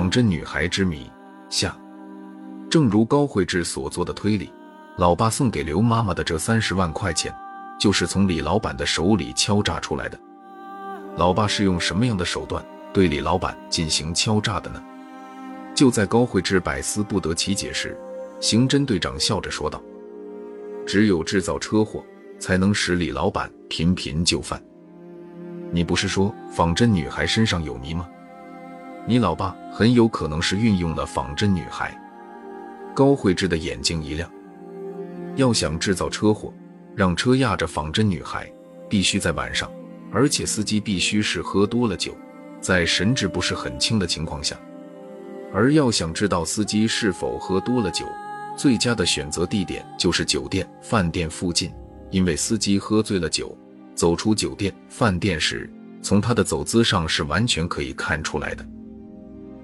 仿真女孩之谜下，正如高慧智所做的推理，老爸送给刘妈妈的这三十万块钱，就是从李老板的手里敲诈出来的。老爸是用什么样的手段对李老板进行敲诈的呢？就在高慧智百思不得其解时，刑侦队长笑着说道：“只有制造车祸，才能使李老板频频就范。你不是说仿真女孩身上有泥吗？”你老爸很有可能是运用了仿真女孩。高慧芝的眼睛一亮，要想制造车祸，让车压着仿真女孩，必须在晚上，而且司机必须是喝多了酒，在神志不是很清的情况下。而要想知道司机是否喝多了酒，最佳的选择地点就是酒店、饭店附近，因为司机喝醉了酒，走出酒店、饭店时，从他的走姿上是完全可以看出来的。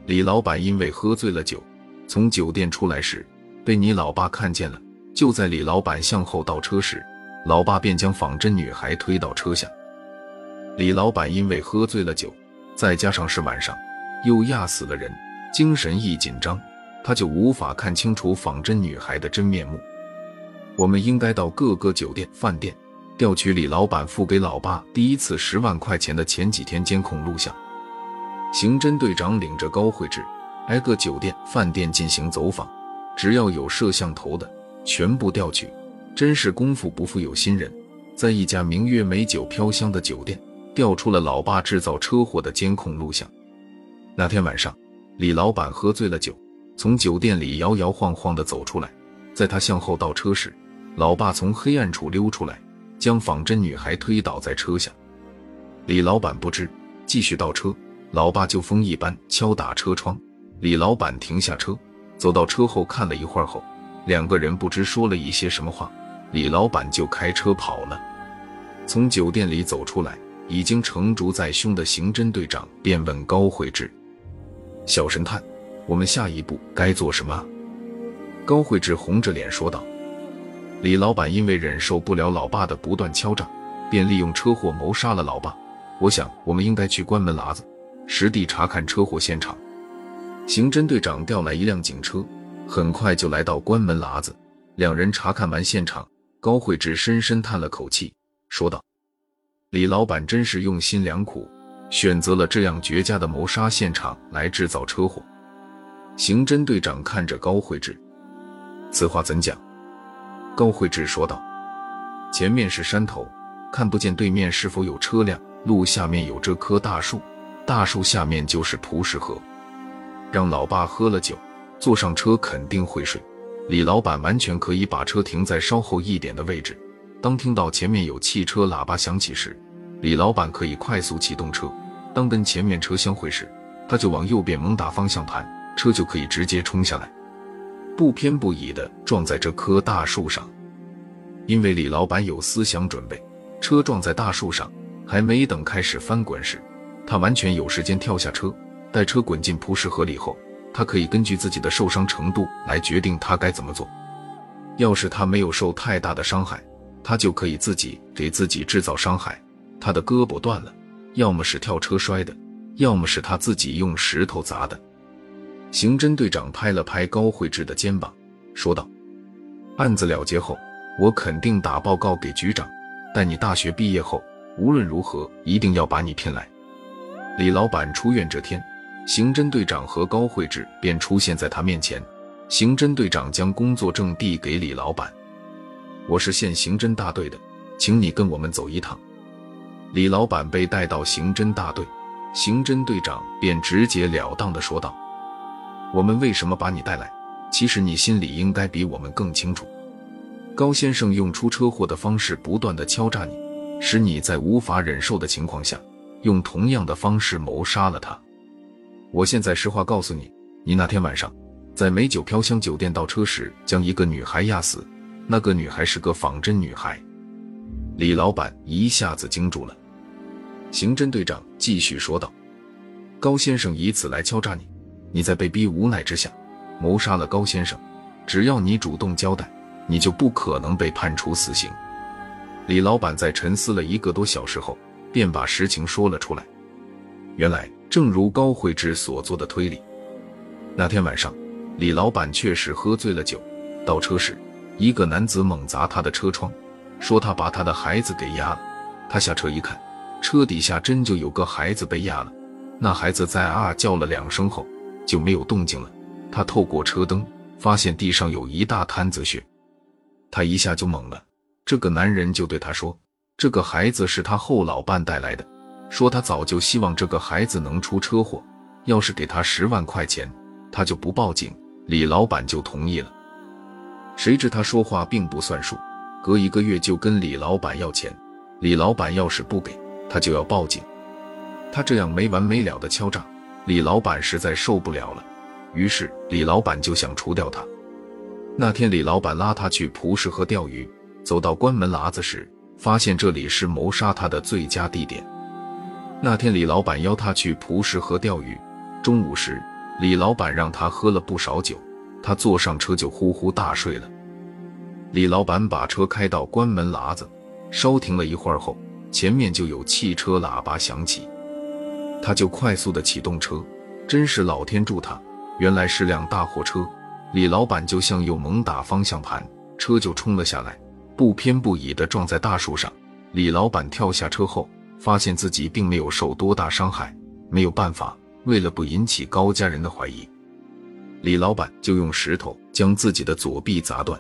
李老板因为喝醉了酒，从酒店出来时被你老爸看见了。就在李老板向后倒车时，老爸便将仿真女孩推到车下。李老板因为喝醉了酒，再加上是晚上，又压死了人，精神一紧张，他就无法看清楚仿真女孩的真面目。我们应该到各个酒店、饭店调取李老板付给老爸第一次十万块钱的前几天监控录像。刑侦队长领着高慧智，挨个酒店、饭店进行走访，只要有摄像头的，全部调取。真是功夫不负有心人，在一家名曰“美酒飘香”的酒店，调出了老爸制造车祸的监控录像。那天晚上，李老板喝醉了酒，从酒店里摇摇晃晃地走出来。在他向后倒车时，老爸从黑暗处溜出来，将仿真女孩推倒在车下。李老板不知，继续倒车。老爸就风一般敲打车窗，李老板停下车，走到车后看了一会儿后，两个人不知说了一些什么话，李老板就开车跑了。从酒店里走出来，已经成竹在胸的刑侦队长便问高慧智：“小神探，我们下一步该做什么？”高慧智红着脸说道：“李老板因为忍受不了老爸的不断敲诈，便利用车祸谋杀了老爸。我想，我们应该去关门喇子。”实地查看车祸现场，刑侦队长调来一辆警车，很快就来到关门喇子。两人查看完现场，高慧芝深深叹了口气，说道：“李老板真是用心良苦，选择了这样绝佳的谋杀现场来制造车祸。”刑侦队长看着高慧芝，此话怎讲？高慧芝说道：“前面是山头，看不见对面是否有车辆，路下面有这棵大树。”大树下面就是蒲石河，让老爸喝了酒，坐上车肯定会睡。李老板完全可以把车停在稍后一点的位置。当听到前面有汽车喇叭响起时，李老板可以快速启动车。当跟前面车相会时，他就往右边猛打方向盘，车就可以直接冲下来，不偏不倚的撞在这棵大树上。因为李老板有思想准备，车撞在大树上，还没等开始翻滚时。他完全有时间跳下车，待车滚进蒲石河里后，他可以根据自己的受伤程度来决定他该怎么做。要是他没有受太大的伤害，他就可以自己给自己制造伤害。他的胳膊断了，要么是跳车摔的，要么是他自己用石头砸的。刑侦队长拍了拍高慧智的肩膀，说道：“案子了结后，我肯定打报告给局长。但你大学毕业后，无论如何一定要把你骗来。”李老板出院这天，刑侦队长和高慧智便出现在他面前。刑侦队长将工作证递给李老板：“我是县刑侦大队的，请你跟我们走一趟。”李老板被带到刑侦大队，刑侦队长便直截了当地说道：“我们为什么把你带来？其实你心里应该比我们更清楚。高先生用出车祸的方式不断地敲诈你，使你在无法忍受的情况下。”用同样的方式谋杀了他。我现在实话告诉你，你那天晚上在美酒飘香酒店倒车时，将一个女孩压死。那个女孩是个仿真女孩。李老板一下子惊住了。刑侦队长继续说道：“高先生以此来敲诈你，你在被逼无奈之下谋杀了高先生。只要你主动交代，你就不可能被判处死刑。”李老板在沉思了一个多小时后。便把实情说了出来。原来，正如高慧芝所做的推理，那天晚上，李老板确实喝醉了酒，倒车时，一个男子猛砸他的车窗，说他把他的孩子给压了。他下车一看，车底下真就有个孩子被压了。那孩子在啊叫了两声后就没有动静了。他透过车灯发现地上有一大滩子血，他一下就懵了。这个男人就对他说：“这个孩子是他后老伴带来的，说他早就希望这个孩子能出车祸，要是给他十万块钱，他就不报警。”李老板就同意了。谁知他说话并不算数，隔一个月就跟李老板要钱。李老板要是不给，他就要报警。他这样没完没了的敲诈，李老板实在受不了了。于是李老板就想除掉他。那天李老板拉他去蒲石河钓鱼，走到关门喇子时，发现这里是谋杀他的最佳地点。那天李老板邀他去蒲石河钓鱼，中午时李老板让他喝了不少酒，他坐上车就呼呼大睡了。李老板把车开到关门喇子。稍停了一会儿后，前面就有汽车喇叭响起，他就快速的启动车，真是老天助他！原来是辆大货车。李老板就向右猛打方向盘，车就冲了下来，不偏不倚的撞在大树上。李老板跳下车后，发现自己并没有受多大伤害，没有办法，为了不引起高家人的怀疑，李老板就用石头将自己的左臂砸断。